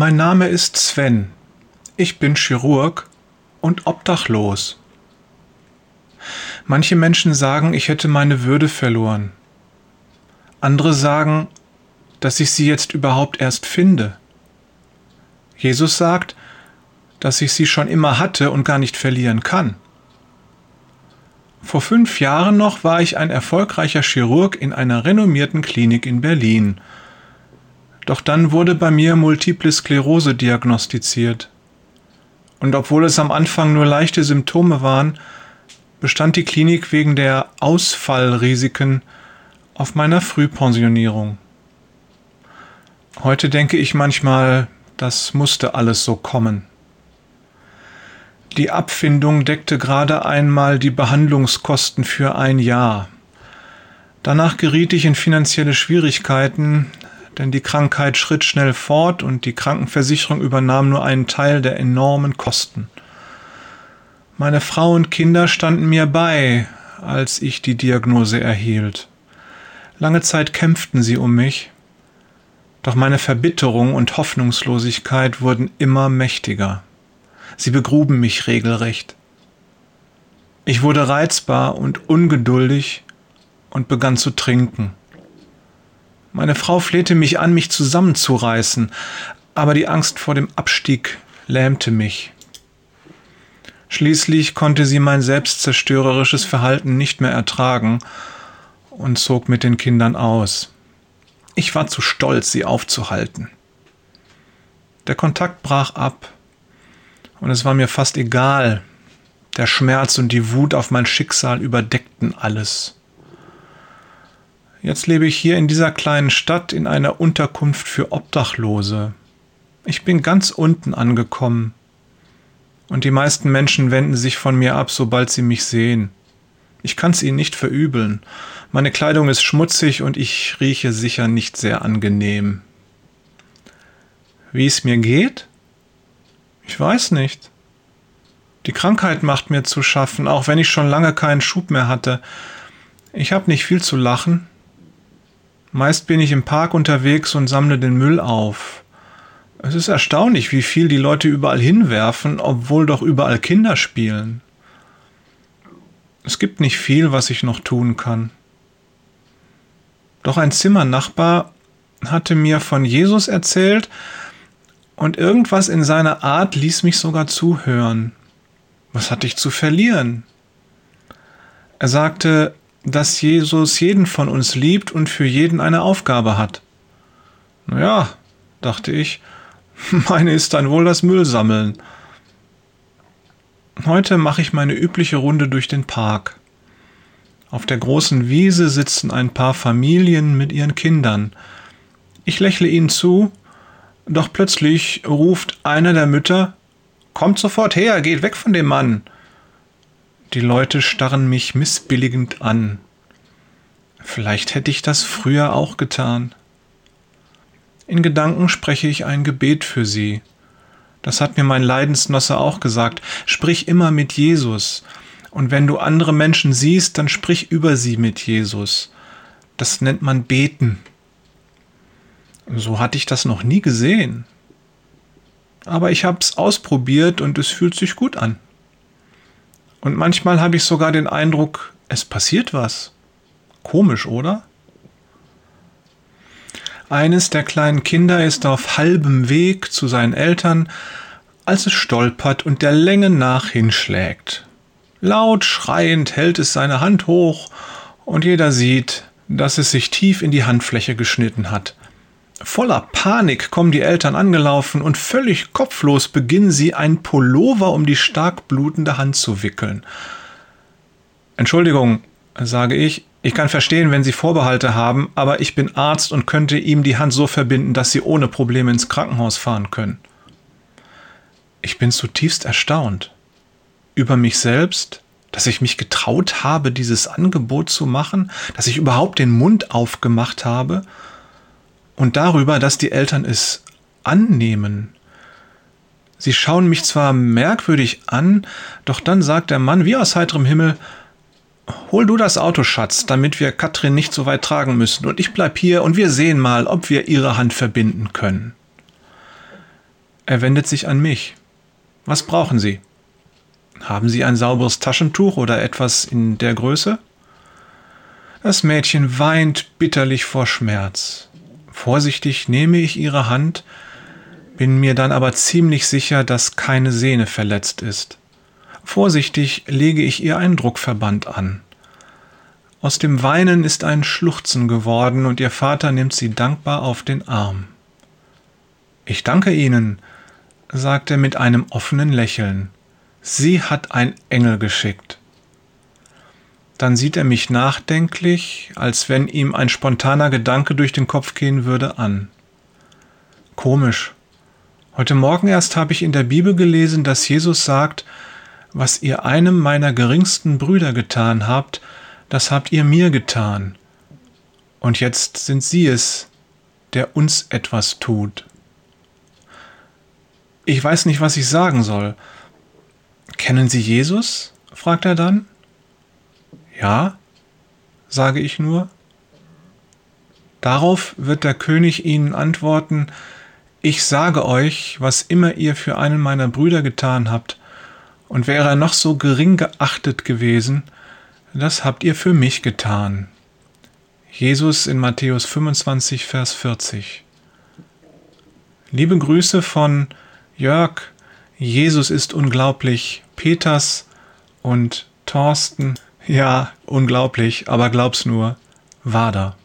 Mein Name ist Sven. Ich bin Chirurg und obdachlos. Manche Menschen sagen, ich hätte meine Würde verloren. Andere sagen, dass ich sie jetzt überhaupt erst finde. Jesus sagt, dass ich sie schon immer hatte und gar nicht verlieren kann. Vor fünf Jahren noch war ich ein erfolgreicher Chirurg in einer renommierten Klinik in Berlin. Doch dann wurde bei mir Multiple Sklerose diagnostiziert. Und obwohl es am Anfang nur leichte Symptome waren, bestand die Klinik wegen der Ausfallrisiken auf meiner Frühpensionierung. Heute denke ich manchmal, das musste alles so kommen. Die Abfindung deckte gerade einmal die Behandlungskosten für ein Jahr. Danach geriet ich in finanzielle Schwierigkeiten, denn die Krankheit schritt schnell fort und die Krankenversicherung übernahm nur einen Teil der enormen Kosten. Meine Frau und Kinder standen mir bei, als ich die Diagnose erhielt. Lange Zeit kämpften sie um mich, doch meine Verbitterung und Hoffnungslosigkeit wurden immer mächtiger. Sie begruben mich regelrecht. Ich wurde reizbar und ungeduldig und begann zu trinken. Meine Frau flehte mich an, mich zusammenzureißen, aber die Angst vor dem Abstieg lähmte mich. Schließlich konnte sie mein selbstzerstörerisches Verhalten nicht mehr ertragen und zog mit den Kindern aus. Ich war zu stolz, sie aufzuhalten. Der Kontakt brach ab und es war mir fast egal. Der Schmerz und die Wut auf mein Schicksal überdeckten alles. Jetzt lebe ich hier in dieser kleinen Stadt in einer Unterkunft für Obdachlose. Ich bin ganz unten angekommen. Und die meisten Menschen wenden sich von mir ab, sobald sie mich sehen. Ich kann's ihnen nicht verübeln. Meine Kleidung ist schmutzig und ich rieche sicher nicht sehr angenehm. Wie es mir geht? Ich weiß nicht. Die Krankheit macht mir zu schaffen, auch wenn ich schon lange keinen Schub mehr hatte. Ich habe nicht viel zu lachen. Meist bin ich im Park unterwegs und sammle den Müll auf. Es ist erstaunlich, wie viel die Leute überall hinwerfen, obwohl doch überall Kinder spielen. Es gibt nicht viel, was ich noch tun kann. Doch ein Zimmernachbar hatte mir von Jesus erzählt und irgendwas in seiner Art ließ mich sogar zuhören. Was hatte ich zu verlieren? Er sagte, dass Jesus jeden von uns liebt und für jeden eine Aufgabe hat. Naja, dachte ich, meine ist dann wohl das Müllsammeln. Heute mache ich meine übliche Runde durch den Park. Auf der großen Wiese sitzen ein paar Familien mit ihren Kindern. Ich lächle ihnen zu, doch plötzlich ruft einer der Mütter Kommt sofort her, geht weg von dem Mann. Die Leute starren mich missbilligend an. Vielleicht hätte ich das früher auch getan. In Gedanken spreche ich ein Gebet für sie. Das hat mir mein Leidensnosse auch gesagt. Sprich immer mit Jesus. Und wenn du andere Menschen siehst, dann sprich über sie mit Jesus. Das nennt man beten. So hatte ich das noch nie gesehen. Aber ich habe es ausprobiert und es fühlt sich gut an. Und manchmal habe ich sogar den Eindruck, es passiert was. Komisch, oder? Eines der kleinen Kinder ist auf halbem Weg zu seinen Eltern, als es stolpert und der Länge nach hinschlägt. Laut schreiend hält es seine Hand hoch und jeder sieht, dass es sich tief in die Handfläche geschnitten hat. Voller Panik kommen die Eltern angelaufen und völlig kopflos beginnen sie, ein Pullover um die stark blutende Hand zu wickeln. Entschuldigung, sage ich, ich kann verstehen, wenn Sie Vorbehalte haben, aber ich bin Arzt und könnte ihm die Hand so verbinden, dass Sie ohne Probleme ins Krankenhaus fahren können. Ich bin zutiefst erstaunt über mich selbst, dass ich mich getraut habe, dieses Angebot zu machen, dass ich überhaupt den Mund aufgemacht habe und darüber, dass die Eltern es annehmen. Sie schauen mich zwar merkwürdig an, doch dann sagt der Mann wie aus heiterem Himmel, Hol du das Auto, Schatz, damit wir Katrin nicht so weit tragen müssen, und ich bleib hier und wir sehen mal, ob wir ihre Hand verbinden können. Er wendet sich an mich. Was brauchen Sie? Haben Sie ein sauberes Taschentuch oder etwas in der Größe? Das Mädchen weint bitterlich vor Schmerz. Vorsichtig nehme ich ihre Hand, bin mir dann aber ziemlich sicher, dass keine Sehne verletzt ist. Vorsichtig lege ich ihr einen Druckverband an. Aus dem Weinen ist ein Schluchzen geworden und ihr Vater nimmt sie dankbar auf den Arm. Ich danke Ihnen, sagt er mit einem offenen Lächeln. Sie hat ein Engel geschickt. Dann sieht er mich nachdenklich, als wenn ihm ein spontaner Gedanke durch den Kopf gehen würde, an. Komisch. Heute Morgen erst habe ich in der Bibel gelesen, dass Jesus sagt, was ihr einem meiner geringsten Brüder getan habt, das habt ihr mir getan. Und jetzt sind Sie es, der uns etwas tut. Ich weiß nicht, was ich sagen soll. Kennen Sie Jesus? fragt er dann. Ja, sage ich nur. Darauf wird der König ihnen antworten, ich sage euch, was immer ihr für einen meiner Brüder getan habt, und wäre er noch so gering geachtet gewesen, das habt ihr für mich getan. Jesus in Matthäus 25, Vers 40. Liebe Grüße von Jörg, Jesus ist unglaublich, Peters und Thorsten. Ja, unglaublich, aber glaub's nur, Wader.